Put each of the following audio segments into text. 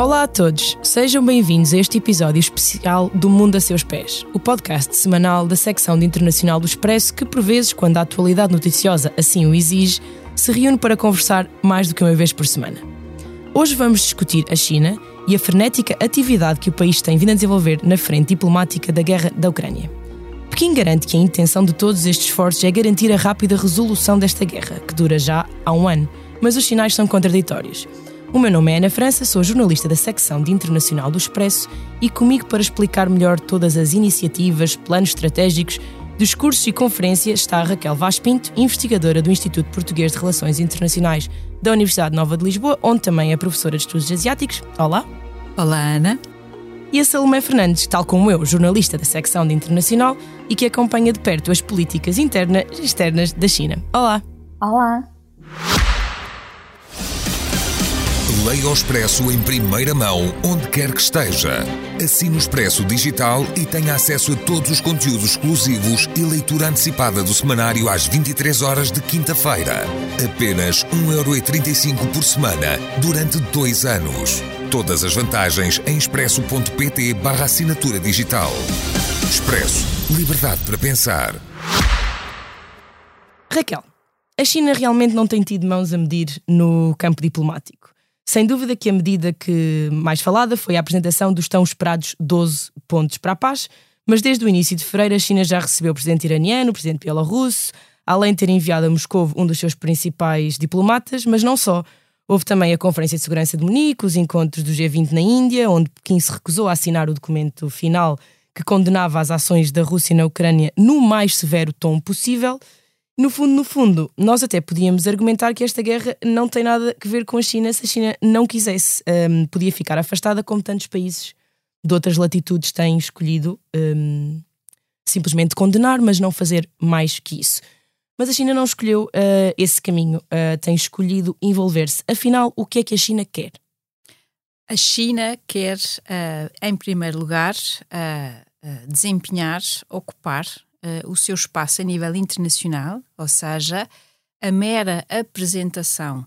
Olá a todos, sejam bem-vindos a este episódio especial do Mundo a Seus Pés, o podcast semanal da secção de Internacional do Expresso que, por vezes, quando a atualidade noticiosa assim o exige, se reúne para conversar mais do que uma vez por semana. Hoje vamos discutir a China e a frenética atividade que o país tem vindo a desenvolver na frente diplomática da guerra da Ucrânia. Pequim garante que a intenção de todos estes esforços é garantir a rápida resolução desta guerra, que dura já há um ano, mas os sinais são contraditórios. O meu nome é Ana França, sou jornalista da secção de Internacional do Expresso e comigo para explicar melhor todas as iniciativas, planos estratégicos, discursos e conferências está a Raquel Vaz Pinto, investigadora do Instituto Português de Relações Internacionais da Universidade Nova de Lisboa, onde também é professora de Estudos Asiáticos. Olá. Olá, Ana. E a Salomé Fernandes, tal como eu, jornalista da secção de Internacional e que acompanha de perto as políticas internas e externas da China. Olá. Olá. Leia o Expresso em primeira mão, onde quer que esteja. Assine o Expresso Digital e tenha acesso a todos os conteúdos exclusivos e leitura antecipada do semanário às 23 horas de quinta-feira. Apenas 1,35€ por semana, durante dois anos. Todas as vantagens em expresso.pt barra assinatura digital. Expresso. Liberdade para pensar. Raquel, a China realmente não tem tido mãos a medir no campo diplomático. Sem dúvida que a medida que mais falada foi a apresentação dos tão esperados 12 pontos para a paz, mas desde o início de fevereiro a China já recebeu o presidente iraniano, o presidente bielorrusso, além de ter enviado a Moscou um dos seus principais diplomatas, mas não só. Houve também a Conferência de Segurança de Munique, os encontros do G20 na Índia, onde Pequim se recusou a assinar o documento final que condenava as ações da Rússia na Ucrânia no mais severo tom possível. No fundo, no fundo, nós até podíamos argumentar que esta guerra não tem nada a ver com a China se a China não quisesse. Um, podia ficar afastada, como tantos países de outras latitudes têm escolhido um, simplesmente condenar, mas não fazer mais que isso. Mas a China não escolheu uh, esse caminho, uh, tem escolhido envolver-se. Afinal, o que é que a China quer? A China quer, uh, em primeiro lugar, desempenhar, ocupar uh, o seu espaço a nível internacional, ou seja, a mera apresentação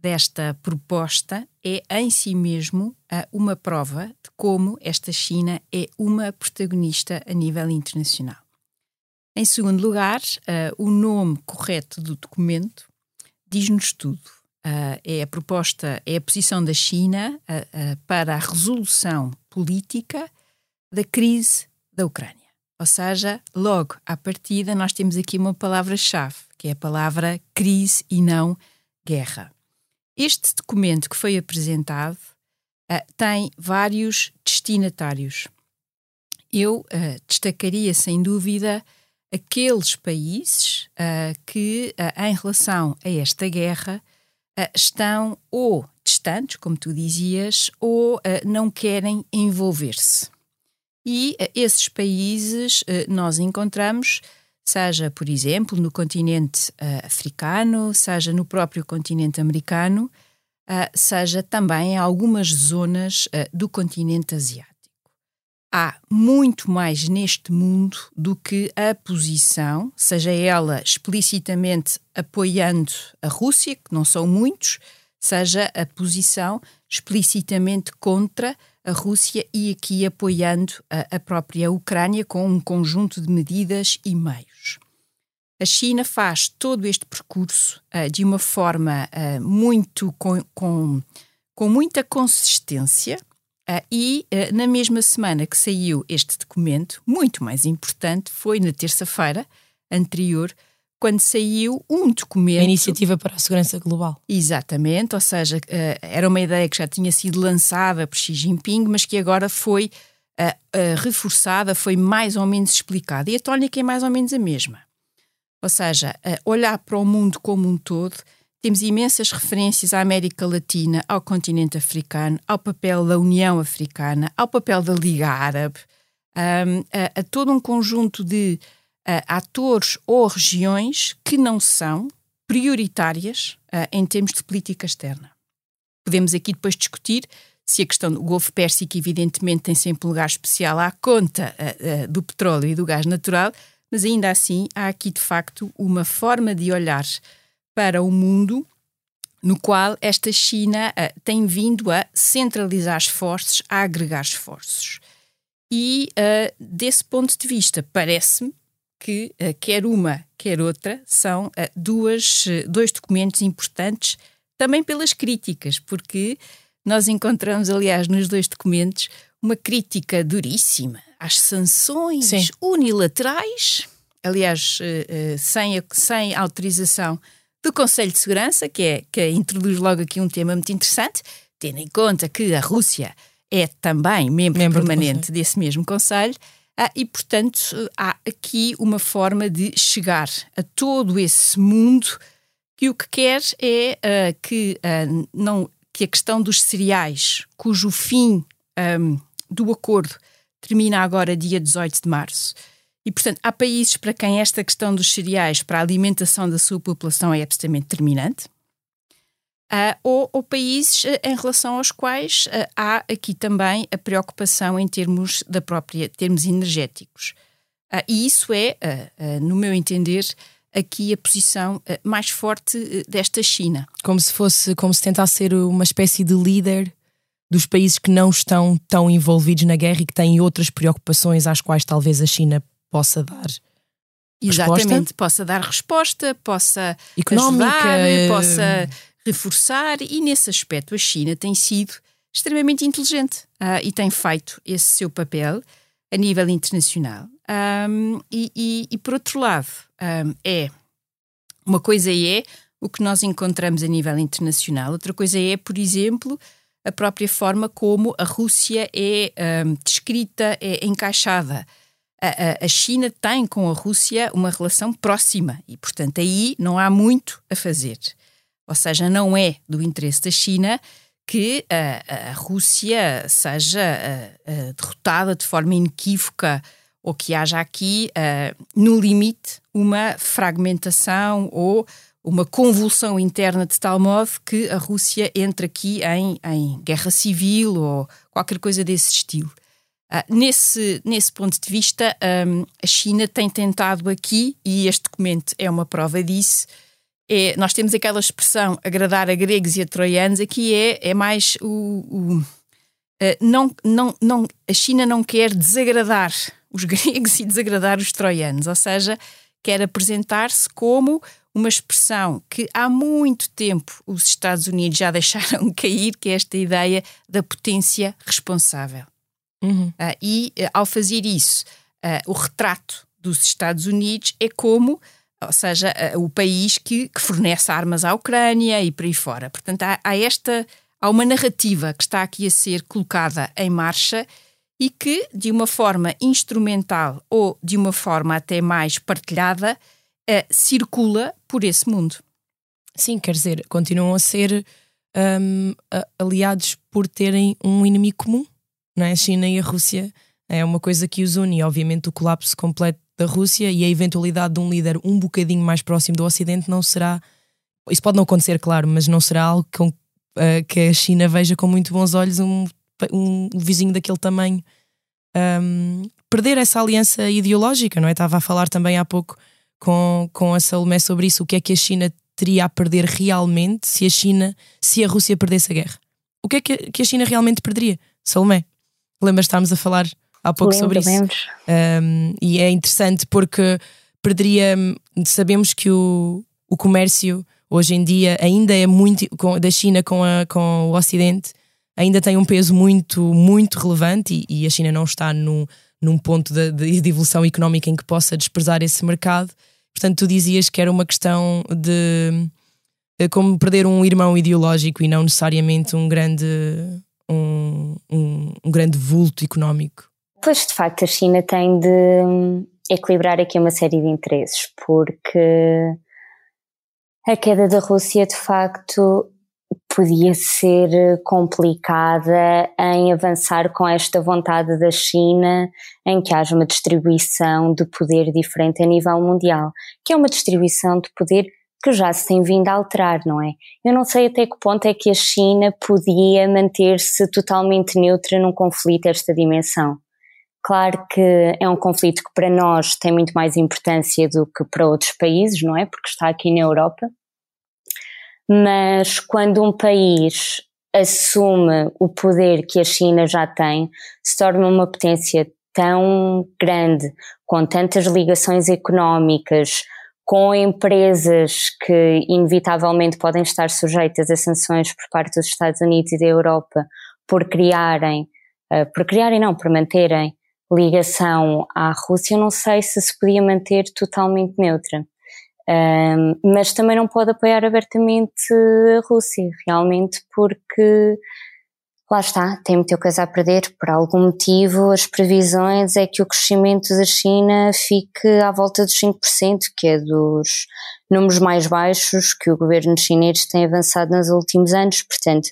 desta proposta é em si mesmo uh, uma prova de como esta China é uma protagonista a nível internacional. Em segundo lugar, uh, o nome correto do documento diz-nos tudo. É a proposta, é a posição da China para a resolução política da crise da Ucrânia. Ou seja, logo à partida, nós temos aqui uma palavra-chave, que é a palavra crise e não guerra. Este documento que foi apresentado uh, tem vários destinatários. Eu uh, destacaria, sem dúvida, aqueles países uh, que, em relação a esta guerra, estão ou distantes, como tu dizias, ou não querem envolver-se. E uh, esses países uh, nós encontramos, seja, por exemplo, no continente uh, africano, seja no próprio continente americano, seja também em algumas zonas do continente asiático. Há muito mais neste mundo do que a posição, seja ela explicitamente apoiando a Rússia, que não são muitos, seja a posição explicitamente contra a Rússia e aqui apoiando a, a própria Ucrânia com um conjunto de medidas e meios. A China faz todo este percurso uh, de uma forma uh, muito com, com, com, muita consistência uh, e na mesma semana que saiu este documento, muito mais importante, foi na terça-feira anterior, quando saiu um documento. A Iniciativa para a Segurança Global. Exatamente, ou seja, uh, era uma ideia que já tinha sido lançada por Xi Jinping, mas que agora foi uh, uh, reforçada, foi mais ou menos explicada. E a tónica é mais ou menos a mesma. Ou seja, olhar para o mundo como um todo, temos imensas referências à América Latina, ao continente africano, ao papel da União Africana, ao papel da Liga Árabe, um, a, a todo um conjunto de uh, atores ou regiões que não são prioritárias uh, em termos de política externa. Podemos aqui depois discutir se a questão do Golfo Pérsico, evidentemente, tem sempre um lugar especial à conta uh, do petróleo e do gás natural, mas ainda assim há aqui de facto uma forma de olhar para o mundo no qual esta China uh, tem vindo a centralizar esforços, a agregar esforços. E uh, desse ponto de vista, parece-me que uh, quer uma, quer outra são duas, dois documentos importantes também pelas críticas, porque nós encontramos, aliás, nos dois documentos uma crítica duríssima às sanções Sim. unilaterais, aliás, sem, sem autorização do Conselho de Segurança, que, é, que introduz logo aqui um tema muito interessante, tendo em conta que a Rússia é também membro, membro permanente desse mesmo Conselho, ah, e, portanto, há aqui uma forma de chegar a todo esse mundo que o que quer é uh, que, uh, não, que a questão dos cereais, cujo fim do acordo termina agora dia 18 de março, e, portanto, há países para quem esta questão dos cereais para a alimentação da sua população é absolutamente determinante. Uh, ou, ou, países uh, em relação aos quais uh, há aqui também a preocupação em termos da própria termos energéticos. e isso é, no meu entender, aqui a posição mais forte desta China. Como se fosse, como se tentasse ser uma espécie de líder dos países que não estão tão envolvidos na guerra e que têm outras preocupações às quais talvez a China possa dar. Exatamente, resposta. possa dar resposta, possa Económica, ajudar, eh, possa reforçar, e nesse aspecto a China tem sido extremamente inteligente uh, e tem feito esse seu papel a nível internacional. Um, e, e, e, por outro lado, um, é uma coisa é o que nós encontramos a nível internacional, outra coisa é, por exemplo, a própria forma como a Rússia é um, descrita, é encaixada a, a, China tem com a Rússia uma relação próxima e, portanto, aí não há muito a fazer. Ou seja, não é do interesse da China que a, a Rússia seja derrotada de forma inequívoca ou que haja aqui, no limite, uma fragmentação ou uma convulsão interna de tal modo que a Rússia entre aqui em, em guerra civil ou qualquer coisa desse estilo. Uh, nesse, nesse ponto de vista, um, a China tem tentado aqui, e este documento é uma prova disso, é, nós temos aquela expressão agradar a gregos e a troianos, aqui é, é mais o. o uh, não, não, não, a China não quer desagradar os gregos e desagradar os troianos, ou seja, quer apresentar-se como uma expressão que há muito tempo os Estados Unidos já deixaram cair, que é esta ideia da potência responsável. Uhum. Uh, e uh, ao fazer isso, uh, o retrato dos Estados Unidos é como, ou seja, o país que, que, fornece armas à Ucrânia e por aí fora. Portanto, há, há, esta, há uma narrativa que está aqui a ser colocada em marcha e que, de uma forma instrumental ou de uma forma até mais partilhada, circula por esse mundo. Sim, quer dizer, continuam a ser um, aliados por terem um inimigo comum não é? A China e a Rússia é uma coisa que os une, e obviamente o colapso completo da Rússia e a eventualidade de um líder um bocadinho mais próximo do Ocidente não será. Isso pode não acontecer, claro, mas não será algo com, uh, que a China veja com muito bons olhos um, um, vizinho daquele tamanho um, perder essa aliança ideológica, não é? Estava a falar também há pouco com, com a Salomé sobre isso, o que é que a China teria a perder realmente se a China, se a Rússia perdesse a guerra? O que é que, a China realmente perderia? Salomé? Lembras, estávamos a falar há pouco Lembro, sobre isso. Um, e é interessante porque perderia. Sabemos que o, o comércio hoje em dia ainda é muito. Com, da China com, a, com o Ocidente ainda tem um peso muito, muito relevante e, e a China não está no, num ponto de, de, evolução económica em que possa desprezar esse mercado. Portanto, tu dizias que era uma questão de como perder um irmão ideológico e não necessariamente um grande um, um, um grande vulto económico? Pois, de facto, a China tem de equilibrar aqui uma série de interesses, porque a queda da Rússia, de facto, podia ser complicada em avançar com esta vontade da China em que haja uma distribuição de poder diferente a nível mundial, que é uma distribuição de poder que já se tem vindo a alterar, não é? Eu não sei até que ponto é que a China podia manter-se totalmente neutra num conflito desta dimensão. Claro que é um conflito que para nós tem muito mais importância do que para outros países, não é? Porque está aqui na Europa. mas quando um país assume o poder que a China já tem, se torna uma potência tão grande, com tantas ligações económicas, com empresas que inevitavelmente podem estar sujeitas a sanções por parte dos Estados Unidos e da Europa por criarem, uh, por criarem não, por manterem ligação à Rússia, não sei se se podia manter totalmente neutra. Um, mas também não pode apoiar abertamente a Rússia, realmente, porque lá está, tem muita coisa a perder. Por algum motivo, as previsões é que o crescimento da China fique à volta dos 5%, que é dos números mais baixos que o governo chinês tem avançado nos últimos anos. Portanto,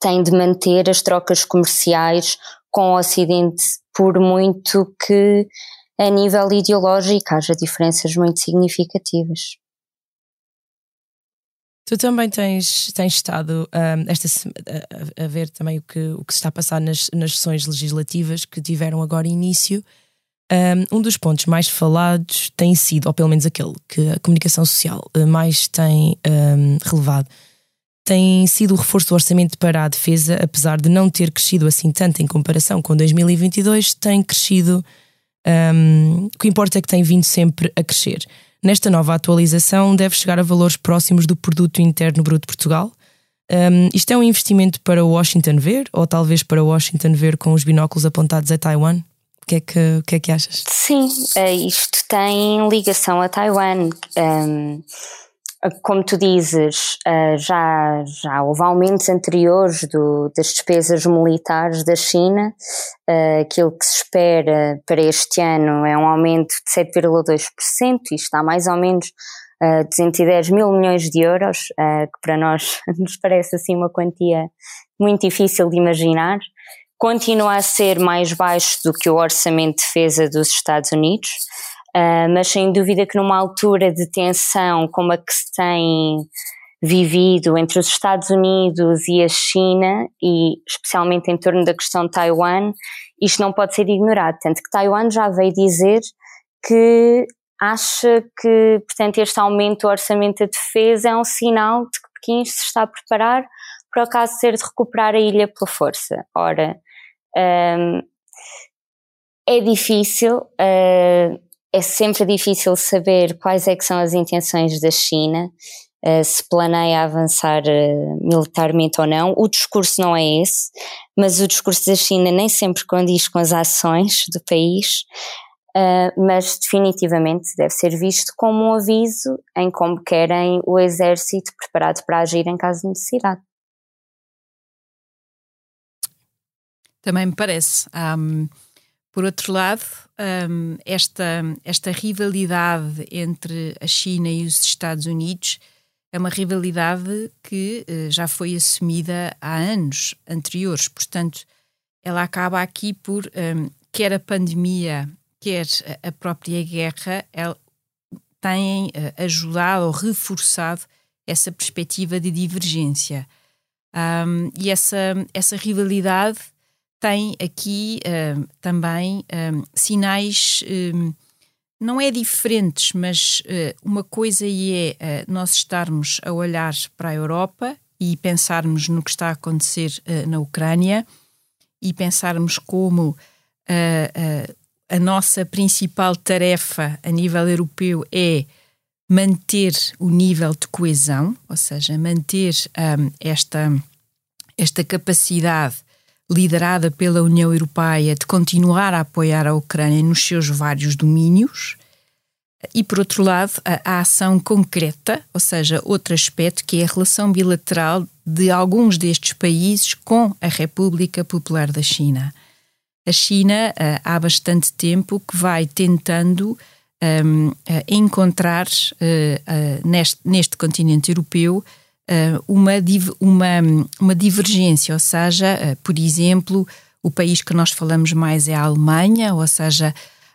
tem de manter as trocas comerciais com o Ocidente, por muito que a nível ideológico haja diferenças muito significativas. Tu também tens, tens estado um, esta, a, a, ver também o que, o que se está a passar nas, nas sessões legislativas que tiveram agora início. Um, um dos pontos mais falados tem sido, ou pelo menos aquele que a comunicação social eh, mais tem um, relevado, tem sido o reforço do orçamento para a defesa, apesar de não ter crescido assim tanto em comparação com 2022, tem crescido. Um, o que importa é que tem vindo sempre a crescer. Nesta nova atualização, deve chegar a valores próximos do Produto Interno Bruto de Portugal. Um, isto é um investimento para Washington ver, ou talvez para Washington ver com os binóculos apontados a Taiwan? O que é que, o que, é que achas? Sim, eh, isto tem ligação a Taiwan. Um, como tu dizes, eh, já, já houve aumentos anteriores do, das despesas militares da China. Eh, aquilo que se espera para este ano é um aumento de 7,2%, isto está mais ou menos 210 eh, mil milhões de euros, que para nós nos parece assim uma quantia muito difícil de imaginar. Continua a ser mais baixo do que o orçamento de defesa dos Estados Unidos. Uh, mas sem dúvida que numa altura de tensão como a que se tem vivido entre os Estados Unidos e a China, e especialmente em torno da questão de Taiwan, isto não pode ser ignorado. Tanto que Taiwan já veio dizer que acha que, portanto, este aumento do orçamento da defesa é um sinal de que Pequim se está a preparar para o caso de ser de recuperar a ilha pela força. Ora, um, é difícil, uh, é sempre difícil saber quais é que são as intenções da China, uh, se planeia avançar uh, militarmente ou não. O discurso não é esse, mas o discurso da China nem sempre condiz com as ações do país. Uh, mas definitivamente deve ser visto como um aviso em como querem o exército preparado para agir em caso de necessidade. Também me parece. Um, por outro lado, um, esta, esta rivalidade entre a China e os Estados Unidos é uma rivalidade que uh, já foi assumida há anos anteriores. Portanto, ela acaba aqui por, um, quer a pandemia, quer a própria guerra, ela, têm uh, ajudado ou reforçado essa perspectiva de divergência. Um, e essa, essa rivalidade tem aqui uh, também uh, sinais, uh, não é diferentes, mas uma coisa é nós estarmos a olhar para a Europa e pensarmos no que está a acontecer na Ucrânia e pensarmos como a nossa principal tarefa a nível europeu é manter o nível de coesão, ou seja, manter um, esta, esta capacidade liderada pela União Europeia de continuar a apoiar a Ucrânia nos seus vários domínios. E, por outro lado, a, a, ação concreta, ou seja, outro aspecto que é a relação bilateral de alguns destes países com a República Popular da China. A China, uh, há bastante tempo, que vai tentando um, uh, encontrar uh, neste, neste continente europeu uh, uma, uma, uma divergência, ou seja, uh, por exemplo, o país que nós falamos mais é a Alemanha, ou seja,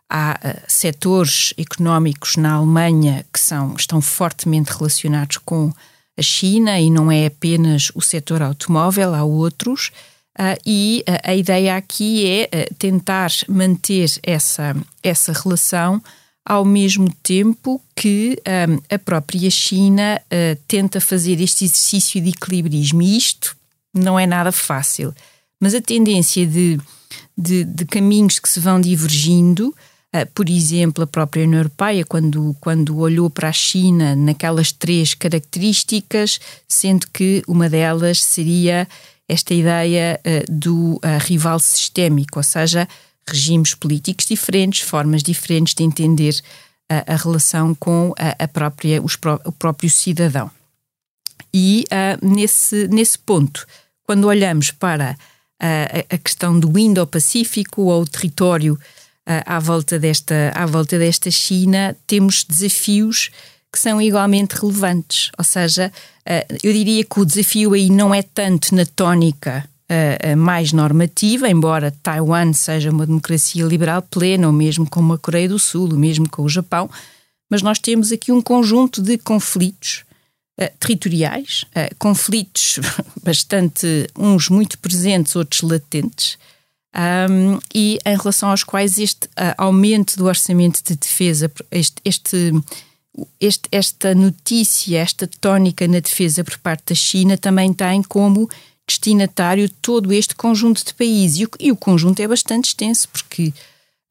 há uh, setores económicos na Alemanha que são, estão fortemente relacionados com a China e não é apenas o setor automóvel, há outros. Uh, e uh, a ideia aqui é uh, tentar manter essa, essa relação ao mesmo tempo que um, a própria China uh, tenta fazer este exercício de equilibrismo. E isto não é nada fácil, mas a tendência de, de, de caminhos que se vão divergindo, uh, por exemplo, a própria União Europeia, quando, quando olhou para a China naquelas três características, sendo que uma delas seria esta ideia uh, do rival sistémico, ou seja, regimes políticos diferentes, formas diferentes de entender a, a relação com a, a própria, os, o próprio cidadão. E uh, nesse, nesse ponto, quando olhamos para a, a questão do Indo-Pacífico ou o território uh, à, volta desta, à volta desta China, temos desafios que são igualmente relevantes. Ou seja, uh, eu diria que o desafio aí não é tanto na tónica uh, mais normativa, embora Taiwan seja uma democracia liberal plena, ou mesmo como a Coreia do Sul, ou mesmo com o Japão, mas nós temos aqui um conjunto de conflitos uh, territoriais, uh, conflitos bastante, uns muito presentes, outros latentes, um, e em relação aos quais este aumento do orçamento de defesa, este, este, este, esta notícia, esta tónica na defesa por parte da China também tem como destinatário todo este conjunto de países. E o, e o conjunto é bastante extenso, porque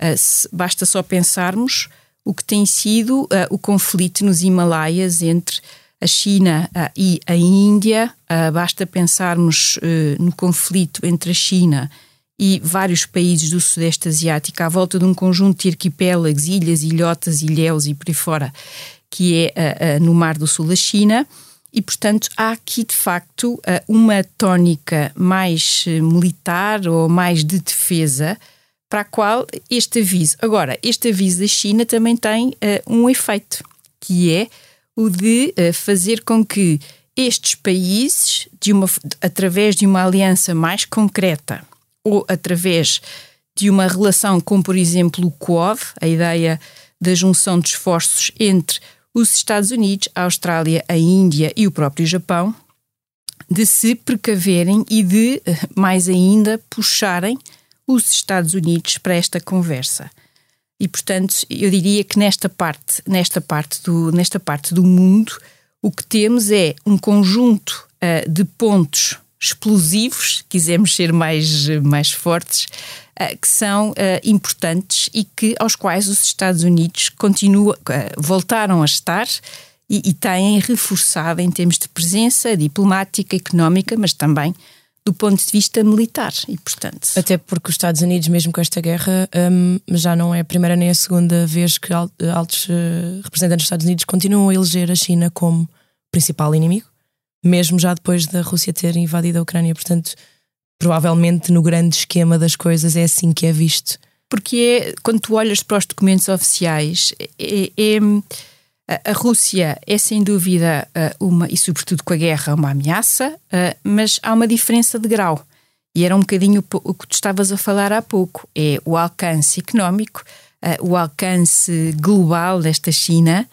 uh, se, basta só pensarmos o que tem sido uh, o conflito nos Himalaias entre a China uh, e a Índia, basta pensarmos no conflito entre a China e vários países do Sudeste Asiático à volta de um conjunto de arquipélagos, ilhas, ilhotas, ilhéus e por aí fora, que é no Mar do Sul da China e, portanto, há aqui de facto eh, uma tónica mais eh, militar ou mais de defesa para a qual este aviso. Agora, este aviso da China também tem uh, um efeito, que é o de fazer com que estes países, de uma, através de uma aliança mais concreta ou através de uma relação com, por exemplo, o Quad, a ideia da junção de esforços entre os Estados Unidos, a Austrália, a Índia e o próprio Japão de se precaverem e de, eh, mais ainda, puxarem os Estados Unidos para esta conversa. E, portanto, eu diria que nesta parte, nesta parte do, nesta parte do mundo, o que temos é um conjunto uh, de pontos explosivos, quisermos ser mais, mais fortes, que são uh, importantes e que, aos quais os Estados Unidos continuam, uh, voltaram a estar e, e têm reforçado em termos de presença diplomática, económica, mas também do ponto de vista militar e portanto até porque os Estados Unidos mesmo com esta guerra um, já não é a primeira nem a segunda vez que altos representantes dos Estados Unidos continuam a eleger a China como principal inimigo mesmo já depois da Rússia ter invadido a Ucrânia. Portanto, provavelmente no grande esquema das coisas é assim que é visto. Porque é, quando tu olhas para os documentos oficiais, é, é, a Rússia é sem dúvida uma, e sobretudo com a guerra, uma ameaça, mas há uma diferença de grau. E era um bocadinho o que tu estavas a falar há pouco: é o alcance económico, o alcance global desta China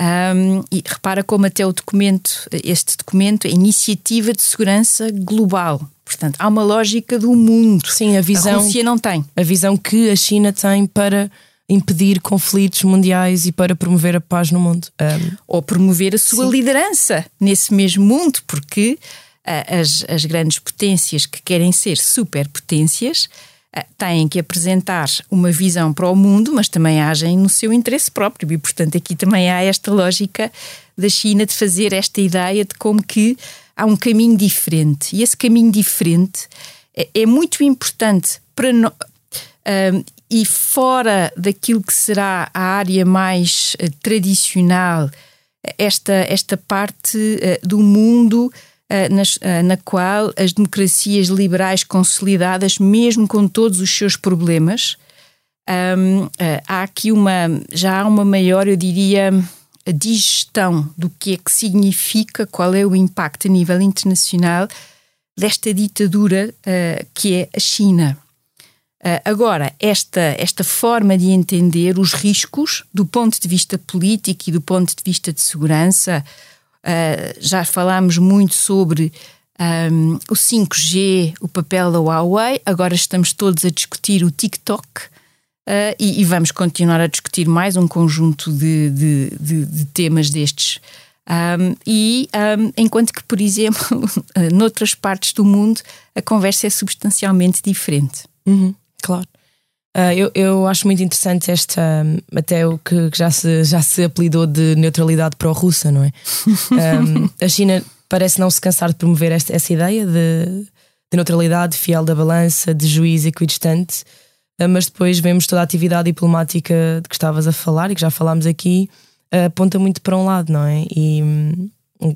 um, e repara como até o documento, este documento, é Iniciativa de Segurança Global. Portanto, há uma lógica do mundo. Sim, a visão. A Rússia não tem. A visão que a China tem para impedir conflitos mundiais e para promover a paz no mundo. Um, Ou promover a sua sim. liderança nesse mesmo mundo, porque uh, as, as grandes potências que querem ser superpotências eh, têm que apresentar uma visão para o mundo, mas também agem no seu interesse próprio. E, portanto, aqui também há esta lógica da China de fazer esta ideia de como que há um caminho diferente. E esse caminho diferente é, é muito importante para nós. E fora daquilo que será a área mais uh, tradicional, esta, esta parte uh, do mundo eh, eh, na qual as democracias liberais consolidadas, mesmo com todos os seus problemas, há aqui uma, já há uma maior, eu diria, digestão do que é que significa, qual é o impacto a nível internacional desta ditadura uh, que é a China. Uh, agora, esta, esta forma de entender os riscos do ponto de vista político e do ponto de vista de segurança, Uh, já falámos muito sobre um, o 5G, o papel da Huawei, agora estamos todos a discutir o TikTok. Uh, e, e, vamos continuar a discutir mais um conjunto de, de, de, de temas destes. Um, e um, enquanto que, por exemplo, noutras partes do mundo a conversa é substancialmente diferente. Uhum, claro. Uh, eu, eu acho muito interessante esta, até o que, que já, se, já se apelidou de neutralidade pró-russa, não é? Um, a China parece não se cansar de promover esta, essa ideia de, de neutralidade, fiel da balança, de juiz equidistante, mas depois vemos toda a atividade diplomática de que estavas a falar e que já falámos aqui, uh, aponta muito para um lado, não é? E um,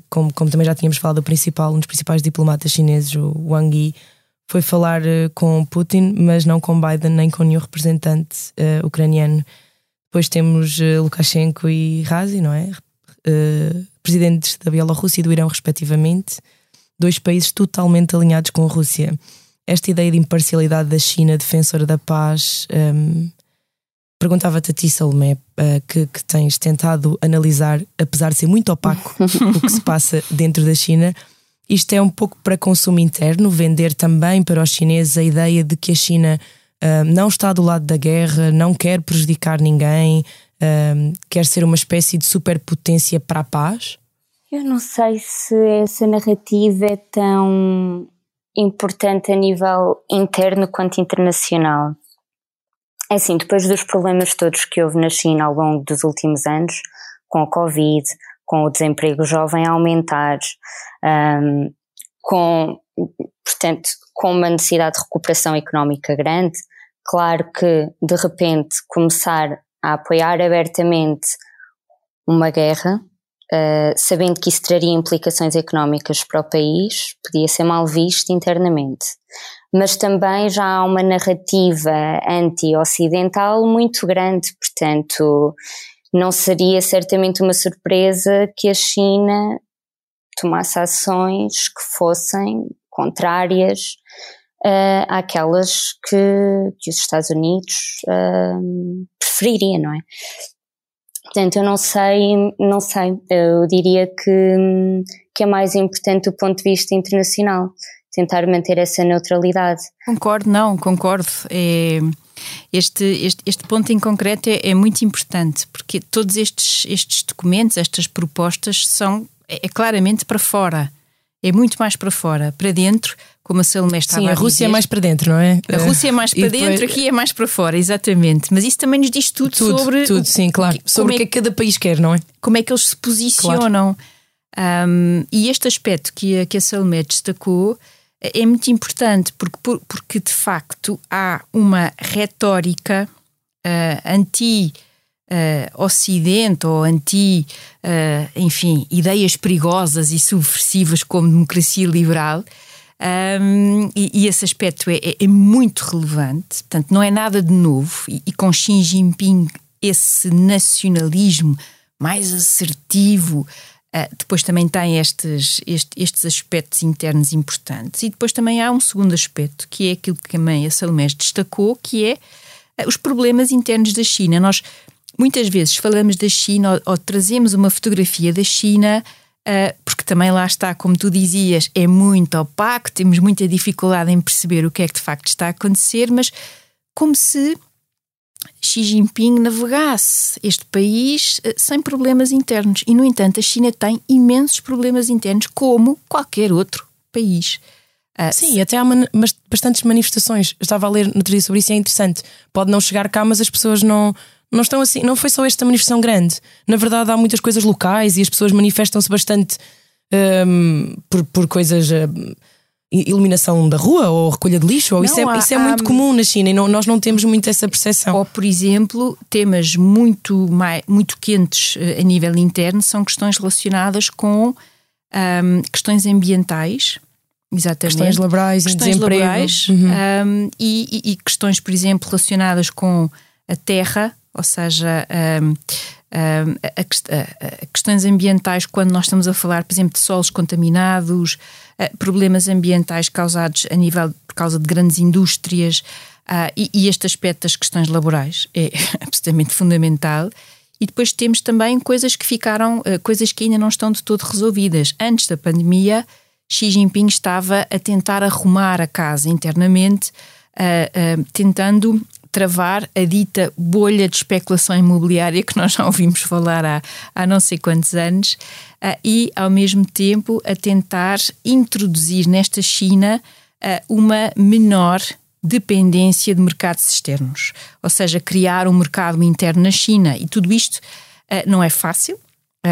como, como também já tínhamos falado, o principal, um dos principais diplomatas chineses, o Wang Yi, foi falar uh, com Putin, mas não com Biden nem com nenhum representante uh, ucraniano. Depois temos uh, Lukashenko e Razi, não é? presidentes da Bielorrússia e do Irão, respectivamente, dois países totalmente alinhados com a Rússia. Esta ideia de imparcialidade da China, defensora da paz, um, perguntava-te a ti, Salomé, que, que tens tentado analisar, apesar de ser muito opaco, o que se passa dentro da China isto é um pouco para consumo interno, vender também para os chineses a ideia de que a China uh, não está do lado da guerra, não quer prejudicar ninguém, uh, quer ser uma espécie de superpotência para a paz? Eu não sei se essa narrativa é tão importante a nível interno quanto internacional. É assim, depois dos problemas todos que houve na China ao longo dos últimos anos, com a Covid, com o desemprego jovem a aumentar, um, com, portanto, com uma necessidade de recuperação económica grande, claro que de repente começar a apoiar abertamente uma guerra, uh, sabendo que isso traria implicações económicas para o país, podia ser mal visto internamente. Mas também já há uma narrativa anti-ocidental muito grande, portanto, não seria certamente uma surpresa que a China tomasse ações que fossem contrárias uh, àquelas que, que os Estados Unidos uh, prefeririam, não é? Portanto, eu não sei, não sei, eu diria que, que é mais importante do ponto de vista internacional, tentar manter essa neutralidade. Concordo, não, concordo. É este, este, este ponto em concreto é, é, muito importante, porque todos estes, estes documentos, estas propostas, são é, é claramente para fora. É muito mais para fora. Para dentro, como a Salomé estava Sim, a, a Rússia é mais para dentro, não é? A Rússia é mais para dentro, depois... aqui é mais para fora, exatamente. Mas isso também nos diz tudo, tudo sobre. Tudo, sim, claro. Sobre o que é que cada país quer, não é? Como é que eles se posicionam. Claro. Um, e este aspecto que a, que a Salomé destacou é muito importante porque, porque de facto há uma retórica uh, anti uh, Ocidente ou anti, uh, enfim, ideias perigosas e subversivas como democracia liberal. Um, e, e, esse aspecto é, é, é, muito relevante, portanto, não é nada de novo. E, e com Xi Jinping, esse nacionalismo mais assertivo, Uh, depois também tem estes, este, estes aspectos internos importantes. E depois também há um segundo aspecto, que é aquilo que também a Salomés destacou, que é os problemas internos da China. Nós muitas vezes falamos da China ou, ou trazemos uma fotografia da China, uh, porque também lá está, como tu dizias, é muito opaco, temos muita dificuldade em perceber o que é que de facto está a acontecer, mas como se Xi Jinping navegasse este país eh, sem problemas internos. E, no entanto, a China tem imensos problemas internos, como qualquer outro país. Uh, Sim, até há bastantes manifestações. Eu estava a ler no dia sobre isso e é interessante. Pode não chegar cá, mas as pessoas não, não estão assim. Não foi só esta manifestação grande. Na verdade, há muitas coisas locais e as pessoas manifestam-se bastante um, por, por coisas. Um, iluminação da rua ou recolha de lixo? Ou não, isso, é, há, isso é muito há, comum na China e não, nós não temos muito essa percepção. Ou, por exemplo, temas muito, mais, muito quentes uh, a nível interno são questões relacionadas com um, questões ambientais. Exatamente. Questões laborais, questões laborais uhum. um, e, e, e, questões, por exemplo, relacionadas com a terra, ou seja, um, a, a, questões ambientais quando nós estamos a falar, por exemplo, de solos contaminados, problemas ambientais causados a nível por causa de grandes indústrias uh, e, este aspecto das questões laborais é absolutamente fundamental. E depois temos também coisas que ficaram, uh, coisas que ainda não estão de todo resolvidas. Antes da pandemia, Xi Jinping estava a tentar arrumar a casa internamente, uh, tentando travar a dita bolha de especulação imobiliária que nós já ouvimos falar há, há não sei quantos anos uh, e, ao mesmo tempo, a tentar introduzir nesta China uh, uma menor dependência de mercados externos, ou seja, criar um mercado interno na China. E tudo isto uh, não é fácil,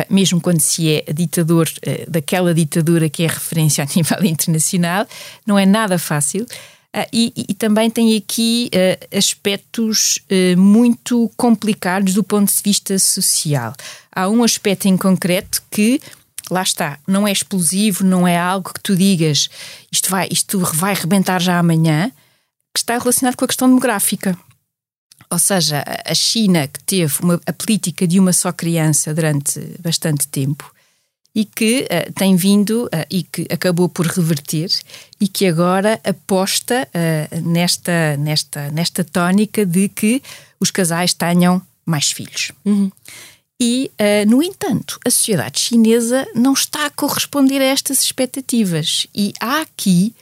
mesmo quando se é ditador daquela ditadura que é referência a nível internacional, não é nada fácil. E, e, também tem aqui aspectos muito complicados do ponto de vista social. Há um aspecto em concreto que lá está, não é explosivo, não é algo que tu digas isto vai, isto vai rebentar já amanhã, que está relacionado com a questão demográfica. Ou seja, a China, que teve uma, a política de uma só criança durante bastante tempo e que uh, tem vindo uh, e que acabou por reverter e que agora aposta uh, nesta, nesta, nesta tónica de que os casais tenham mais filhos. Uhum. E, no entanto, a sociedade chinesa não está a corresponder a estas expectativas. E há aqui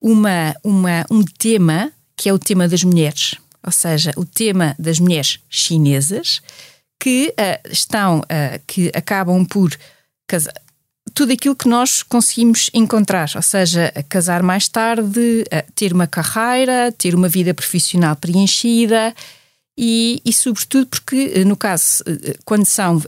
uma, uma, um tema que é o tema das mulheres, ou seja, o tema das mulheres chinesas que estão, que acabam por casar. Tudo aquilo que nós conseguimos encontrar, ou seja, casar mais tarde, ter uma carreira, ter uma vida profissional preenchida e, e sobretudo, porque no caso, quando são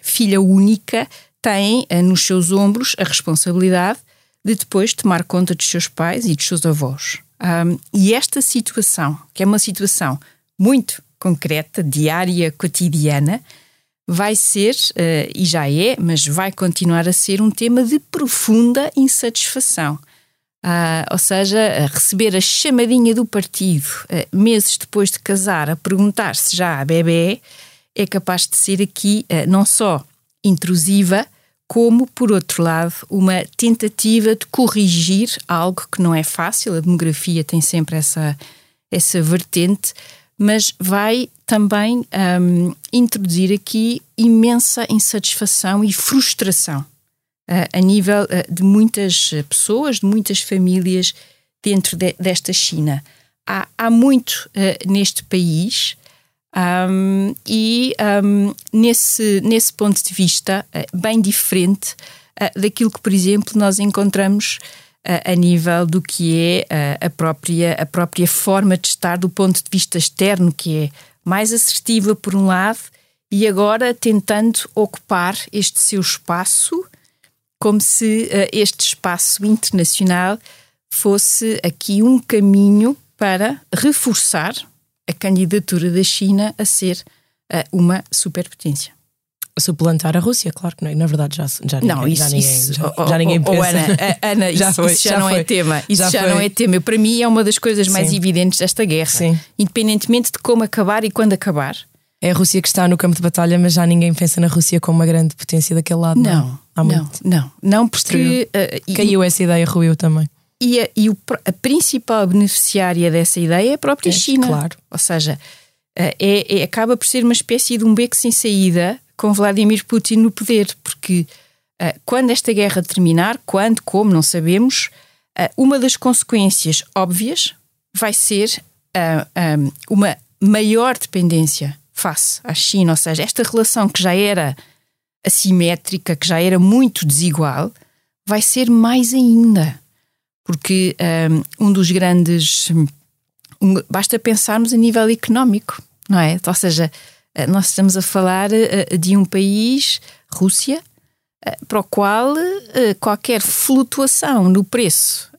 filha única, têm nos seus ombros a responsabilidade de depois tomar conta dos seus pais e dos seus avós. Um, e esta situação, que é uma situação muito concreta, diária, cotidiana, vai ser, uh, e já é, mas vai continuar a ser um tema de profunda insatisfação. Uh, ou seja, receber a chamadinha do partido uh, meses depois de casar a perguntar se já há bebê é capaz de ser aqui não só intrusiva, como, por outro lado, uma tentativa de corrigir algo que não é fácil, a demografia tem sempre essa, essa vertente, mas vai também um, introduzir aqui imensa insatisfação e frustração uh, a nível uh, de muitas pessoas, de muitas famílias dentro de, desta China. Há, há muito uh, neste país um, e um, nesse, nesse ponto de vista, bem diferente daquilo que, por exemplo, nós encontramos a nível do que é a, própria, a própria forma de estar do ponto de vista externo, que é mais assertiva por um lado e agora tentando ocupar este seu espaço como se este espaço internacional fosse aqui um caminho para reforçar a candidatura da China a ser uh, uma superpotência. Suplantar a Rússia, claro que não, na verdade já, já ninguém, não, isso, já ninguém, isso, já, já ninguém pensa. Ana, Ana já, isso, foi, isso já, já, não é foi. é tema. Isso já, já não é tema. Para mim é uma das coisas mais Sim. evidentes desta guerra. Sim. Independentemente de como acabar e quando acabar. É a Rússia que está no campo de batalha, mas já ninguém pensa na Rússia como uma grande potência daquele lado. Não, não, não, não, não porque uh, caiu essa ideia, ruiu também. E, a, e o, a principal beneficiária dessa ideia é a própria é, China. Claro. Ou seja, eh, é, é, acaba por ser uma espécie de um beco sem saída com Vladimir Putin no poder, porque uh, quando esta guerra terminar, quando, como, não sabemos, uh, uma das consequências óbvias vai ser um, uma maior dependência face à China, ou seja, esta relação que já era assimétrica, que já era muito desigual, vai ser mais ainda porque um, dos grandes. Basta pensarmos a nível económico, não é? Ou seja, nós estamos a falar uh, de um país, Rússia, para o qual qualquer flutuação no preço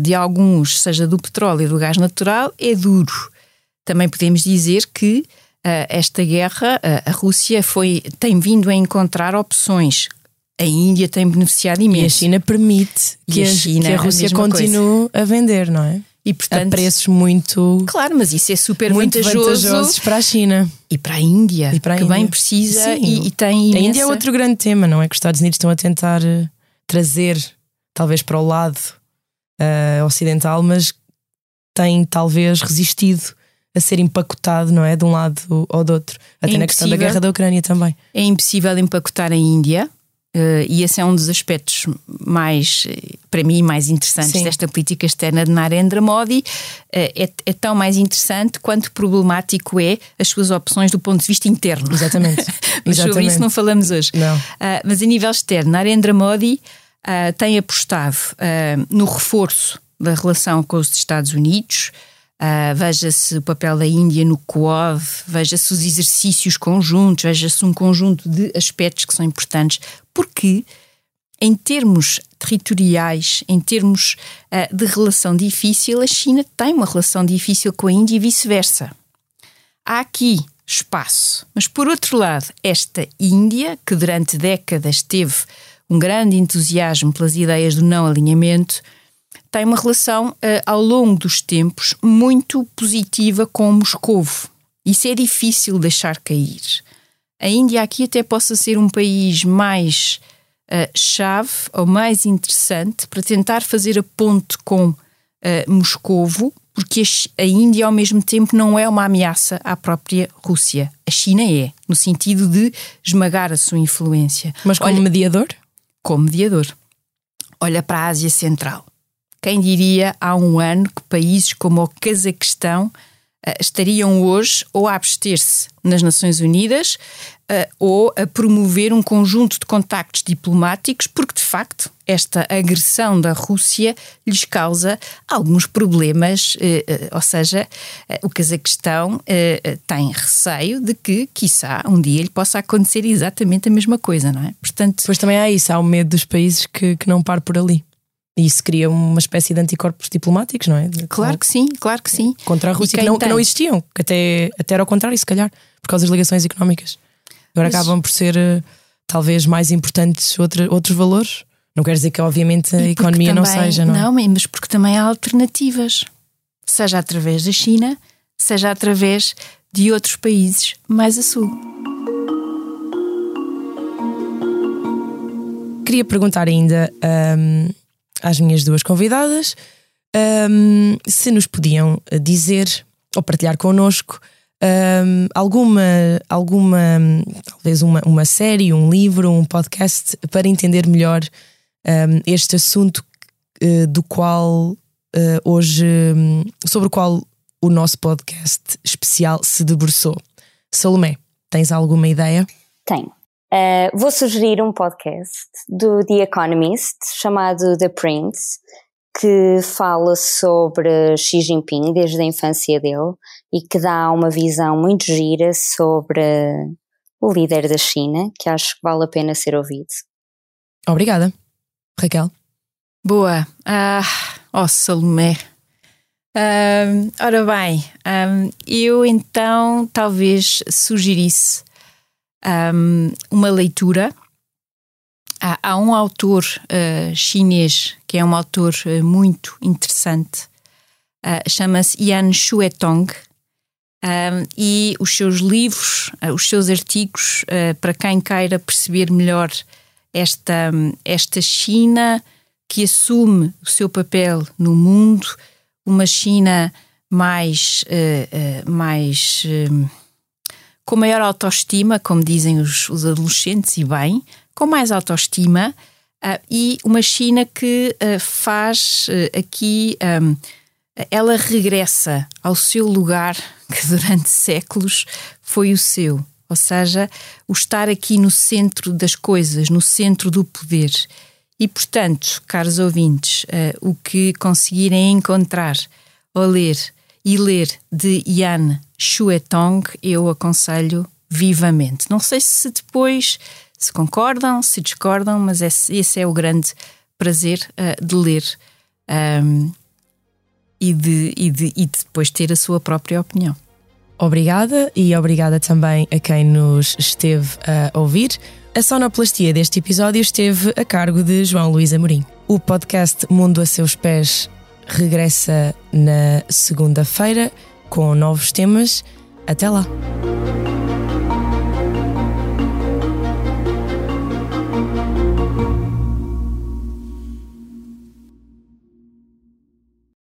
de alguns, seja do petróleo e do gás natural, é duro. Também podemos dizer que esta guerra, a Rússia foi, tem vindo a encontrar opções a Índia tem beneficiado imenso. E a China permite que a, China, que a Rússia a continue coisa. a vender, não é? E portanto, a preços muito. Claro, mas isso é super muito vantajoso para a China e para a Índia, e para a que Índia. bem precisa e, e, tem. Imensa... A Índia é outro grande tema, não é? Que os Estados Unidos estão a tentar uh, trazer, talvez para o lado uh, ocidental, mas tem talvez resistido a ser empacotado, não é? De um lado ou do outro. Até é na questão da guerra da Ucrânia também. É impossível empacotar a Índia Uh, e esse é um dos aspectos mais, para mim, mais interessantes Sim. desta política externa de Narendra Modi. Uh, é, é, tão mais interessante quanto problemático é as suas opções do ponto de vista interno. Exatamente. mas Exatamente. sobre isso não falamos hoje. Não. Uh, mas a nível externo, Narendra Modi tem apostado no reforço da relação com os Estados Unidos. Uh, veja-se o papel da Índia no Quad, veja-se os exercícios conjuntos, veja-se um conjunto de aspectos que são importantes, porque em termos territoriais, em termos uh, de relação difícil, a China tem uma relação difícil com a Índia e vice-versa. Há aqui espaço, mas por outro lado, esta Índia, que durante décadas teve um grande entusiasmo pelas ideias do não alinhamento, tem uma relação, uh, ao longo dos tempos, muito positiva com Moscovo. Isso é difícil deixar cair. A Índia aqui até possa ser um país mais uh, chave ou mais interessante para tentar fazer a ponte com uh, Moscovo, porque a Índia ao mesmo tempo não é uma ameaça à própria Rússia. A China é, no sentido de esmagar a sua influência. Mas como Olha, mediador? Como mediador. Olha para a Ásia Central. Quem diria há um ano que países como o Cazaquistão uh, estariam hoje ou a abster-se nas Nações Unidas uh, ou a promover um conjunto de contactos diplomáticos, porque de facto esta agressão da Rússia lhes causa alguns problemas, uh, ou seja, o Cazaquistão tem receio de que, quiçá, um dia lhe possa acontecer exatamente a mesma coisa, não é? Portanto, pois também há isso, há o medo dos países que, que não par por ali. E isso cria uma espécie de anticorpos diplomáticos, não é? Claro que sim, claro que sim. Contra a Rússia, que não, que não, existiam, que até, até era ao contrário, se calhar, por causa das ligações económicas. Agora mas... acabam por ser eh, talvez mais importantes outro, outros valores. Não quer dizer que, obviamente, a economia também, não seja, não? É? Não, mas porque também há alternativas, seja através da China, seja através de outros países mais a sul. Queria perguntar ainda. Um, às minhas duas convidadas um, se nos podiam dizer ou partilhar connosco um, alguma, alguma talvez uma, uma série, um livro, um podcast para entender melhor um, este assunto uh, do qual uh, hoje, sobre o qual o nosso podcast especial se debruçou. Salomé, tens alguma ideia? Tenho. Uh, vou sugerir um podcast do The Economist chamado The Prince, que fala sobre Xi Jinping desde a infância dele e que dá uma visão muito gira sobre o líder da China, que acho que vale a pena ser ouvido. Obrigada. Raquel? Boa. Ah, oh, Salomé. Um, ora bem, um, eu então talvez sugerisse um, uma leitura. Há, há um autor uh, chinês que é um autor uh, muito interessante, uh, chama-se Yan Shuetong, um, e os seus livros, os seus artigos, para quem queira perceber melhor esta, esta China que assume o seu papel no mundo, uma China mais, mais com maior autoestima, como dizem os, os adolescentes, e bem, com mais autoestima, uh, e uma China que uh, faz uh, aqui. Um, ela regressa ao seu lugar que durante séculos foi o seu, ou seja, o estar aqui no centro das coisas, no centro do poder. E, portanto, caros ouvintes, o que conseguirem encontrar ou ler e ler de Yan Shuetong, eu aconselho vivamente. Não sei se depois se concordam, se discordam, mas esse, esse é o grande prazer uh, de ler um, e, de, e, de, e de depois ter a sua própria opinião. Obrigada e obrigada também a quem nos esteve a ouvir. A sonoplastia deste episódio esteve a cargo de João Luís Amorim. O podcast Mundo a Seus Pés regressa na segunda-feira com novos temas. Até lá!